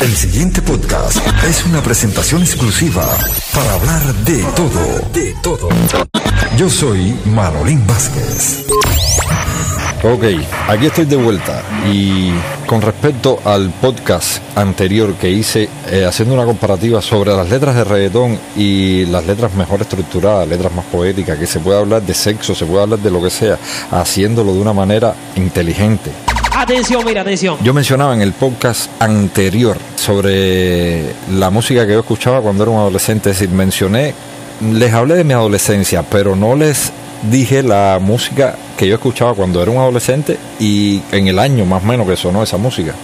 El siguiente podcast es una presentación exclusiva para hablar de todo, de todo. Yo soy Manolín Vázquez. Ok, aquí estoy de vuelta y con respecto al podcast anterior que hice eh, haciendo una comparativa sobre las letras de reggaetón y las letras mejor estructuradas, letras más poéticas, que se puede hablar de sexo, se puede hablar de lo que sea, haciéndolo de una manera inteligente. Atención, mira, atención. Yo mencionaba en el podcast anterior sobre la música que yo escuchaba cuando era un adolescente, es decir, mencioné, les hablé de mi adolescencia, pero no les dije la música que yo escuchaba cuando era un adolescente y en el año más o menos que sonó esa música.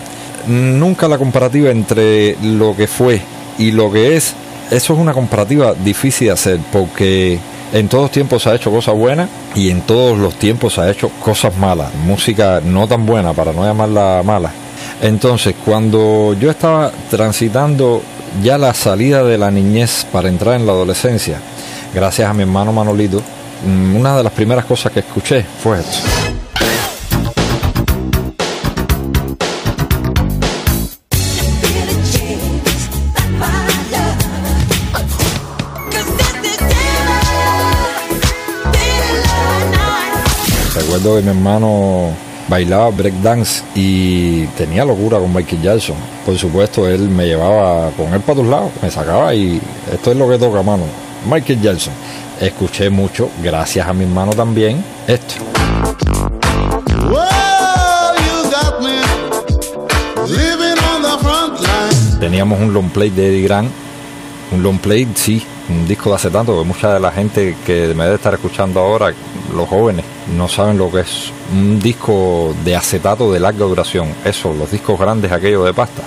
Nunca la comparativa entre lo que fue y lo que es, eso es una comparativa difícil de hacer porque en todos tiempos ha hecho cosas buenas y en todos los tiempos ha hecho cosas malas, música no tan buena para no llamarla mala. Entonces, cuando yo estaba transitando ya la salida de la niñez para entrar en la adolescencia, gracias a mi hermano Manolito, Mm, una de las primeras cosas que escuché fue esto. Recuerdo que mi hermano bailaba breakdance y tenía locura con Michael Jackson. Por supuesto, él me llevaba con él para todos lados, me sacaba y esto es lo que toca, mano. Michael Jackson escuché mucho, gracias a mi hermano también, esto. Teníamos un long play de Eddie Grant, un long play, sí, un disco de hace tanto, que mucha de la gente que me debe estar escuchando ahora, los jóvenes, no saben lo que es un disco de acetato de larga duración. Eso, los discos grandes, aquellos de pasta.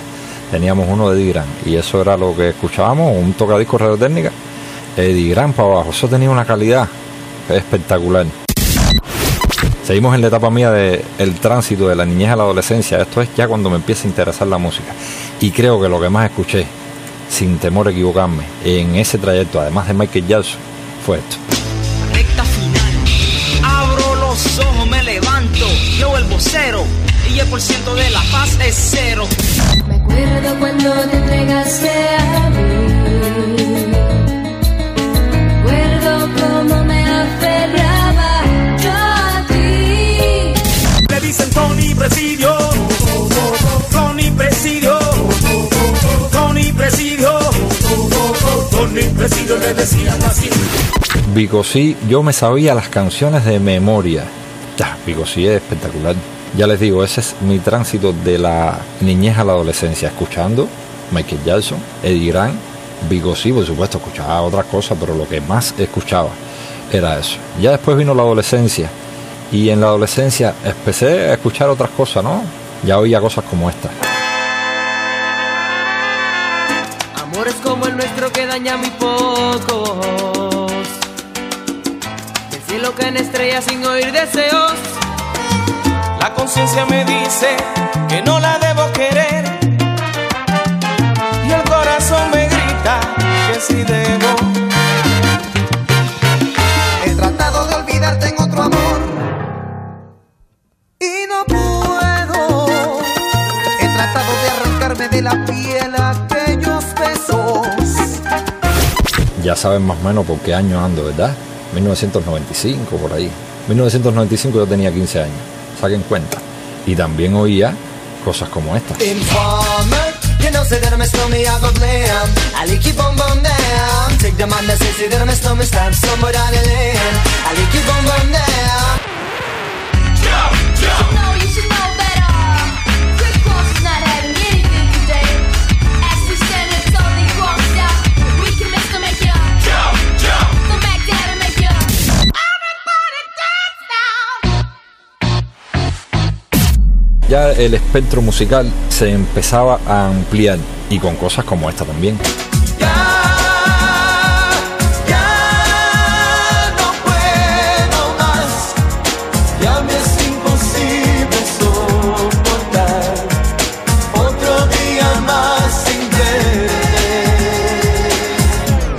Teníamos uno de Eddie Grant y eso era lo que escuchábamos, un tocadisco radiotécnica Eddie Gran para abajo. Eso tenía una calidad espectacular. Seguimos en la etapa mía del el tránsito de la niñez a la adolescencia. Esto es ya cuando me empieza a interesar la música. Y creo que lo que más escuché, sin temor a equivocarme, en ese trayecto, además de Michael Jackson, fue esto. Los ojos, me levanto. Yo el vocero. Y el por ciento de la paz es cero. Me acuerdo cuando te entregaste a mí como me aferraba yo a ti. Le dicen Tony Presidio, Tony Presidio, Tony Presidio, Sí, yo me sabía las canciones de memoria. Ya, sí es espectacular. Ya les digo, ese es mi tránsito de la niñez a la adolescencia, escuchando Michael Jackson, Eddie Grant, Vigo sí, por supuesto, escuchaba otras cosas, pero lo que más escuchaba era eso. Ya después vino la adolescencia y en la adolescencia empecé a escuchar otras cosas, ¿no? Ya oía cosas como esta. Amores como el nuestro que daña muy pocos. El cielo cae en estrellas sin oír deseos. La conciencia me dice que no la debo Ya saben más o menos por qué año ando, ¿verdad? 1995, por ahí. 1995 yo tenía 15 años, saquen cuenta. Y también oía cosas como estas. Ya el espectro musical se empezaba a ampliar y con cosas como esta también.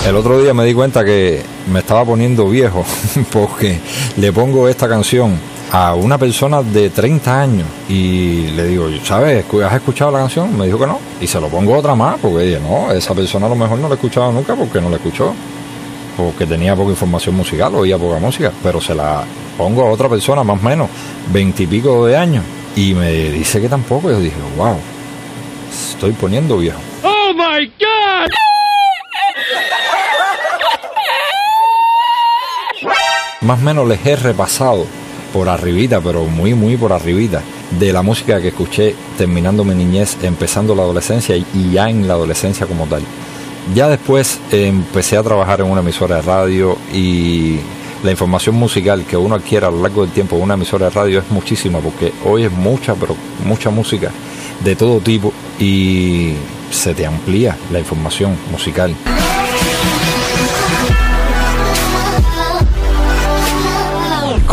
El otro día me di cuenta que me estaba poniendo viejo porque le pongo esta canción a una persona de 30 años y le digo, ¿sabes? ¿Has escuchado la canción? Me dijo que no. Y se lo pongo otra más porque dije, no, esa persona a lo mejor no la he escuchado nunca porque no la escuchó. Porque tenía poca información musical, oía poca música, pero se la pongo a otra persona más o menos, veintipico de años, y me dice que tampoco. Yo dije, wow, estoy poniendo viejo. Oh my god! más o menos les he repasado por arribita, pero muy, muy por arribita, de la música que escuché terminando mi niñez, empezando la adolescencia y ya en la adolescencia como tal. Ya después empecé a trabajar en una emisora de radio y la información musical que uno adquiere a lo largo del tiempo en una emisora de radio es muchísima porque hoy es mucha, pero mucha música de todo tipo y se te amplía la información musical.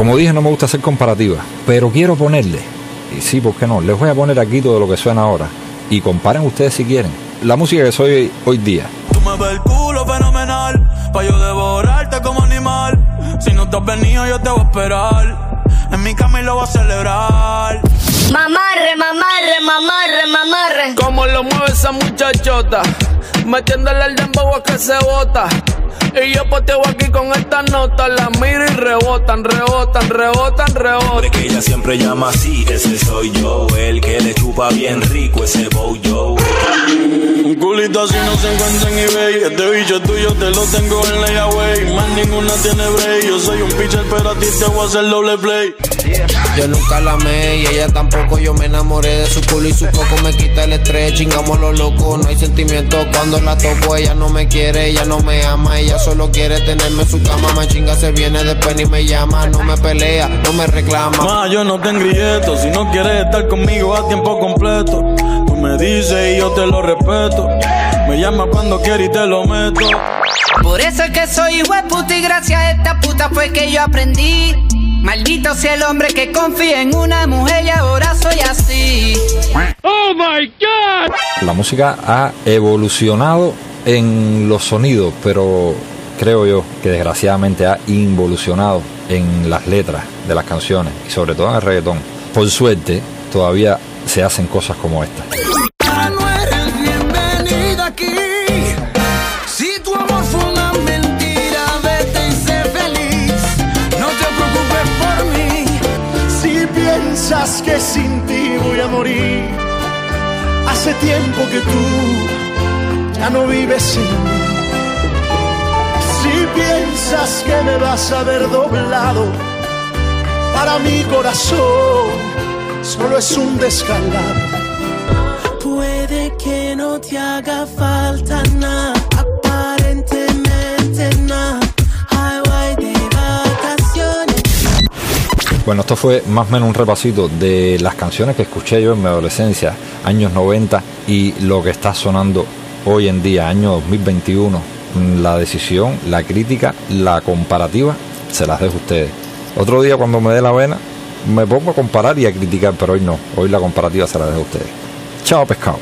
Como dije, no me gusta hacer comparativas, pero quiero ponerle, y sí, ¿por qué no? Les voy a poner aquí todo lo que suena ahora. Y comparen ustedes si quieren. La música que soy hoy día. Tú me ves el culo fenomenal, pa' yo devorarte como animal. Si no te has venido, yo te voy a esperar. En mi cama y lo voy a celebrar. Mamarre, mamarre, mamarre, mamarre. Como lo mueve esa muchachota, metiéndole el dembow a que se bota. Y yo poteo aquí con esta nota, la miro y rebotan, rebotan, rebotan, rebotan. Hombre que ella siempre llama así, ese soy yo, el que le chupa bien rico ese bow yo. Un culito así no se encuentra en eBay. Este bicho es tuyo, te lo tengo en layaway. Más ninguna tiene break. Yo soy un pitcher, pero a ti te voy a hacer doble play. Yo nunca la amé y ella tampoco. Yo me enamoré de su culo y su coco me quita el estrés. Chingamos los locos, no hay sentimiento cuando la toco. Ella no me quiere, ella no me ama. Ella solo quiere tenerme en su cama. Me chinga, se viene después ni me llama. No me pelea, no me reclama. Ma, yo no te engrilleto. Si no quieres estar conmigo a tiempo completo, tú me dices y yo te lo respeto. Me llama cuando quieres y te lo meto. Por eso es que soy hijo de puta y gracias a esta puta fue que yo aprendí. Maldito sea el hombre que confía en una mujer y ahora soy así. Oh my god! La música ha evolucionado en los sonidos, pero creo yo que desgraciadamente ha involucionado en las letras de las canciones y sobre todo en el reggaetón. Por suerte, todavía se hacen cosas como esta. Hace tiempo que tú ya no vives en mí. Si piensas que me vas a ver doblado, para mi corazón solo es un descalabro. Puede que no te haga falta nada, Bueno, esto fue más o menos un repasito de las canciones que escuché yo en mi adolescencia, años 90, y lo que está sonando hoy en día, año 2021. La decisión, la crítica, la comparativa, se las dejo a ustedes. Otro día cuando me dé la vena, me pongo a comparar y a criticar, pero hoy no. Hoy la comparativa se la dejo a ustedes. Chao pescado.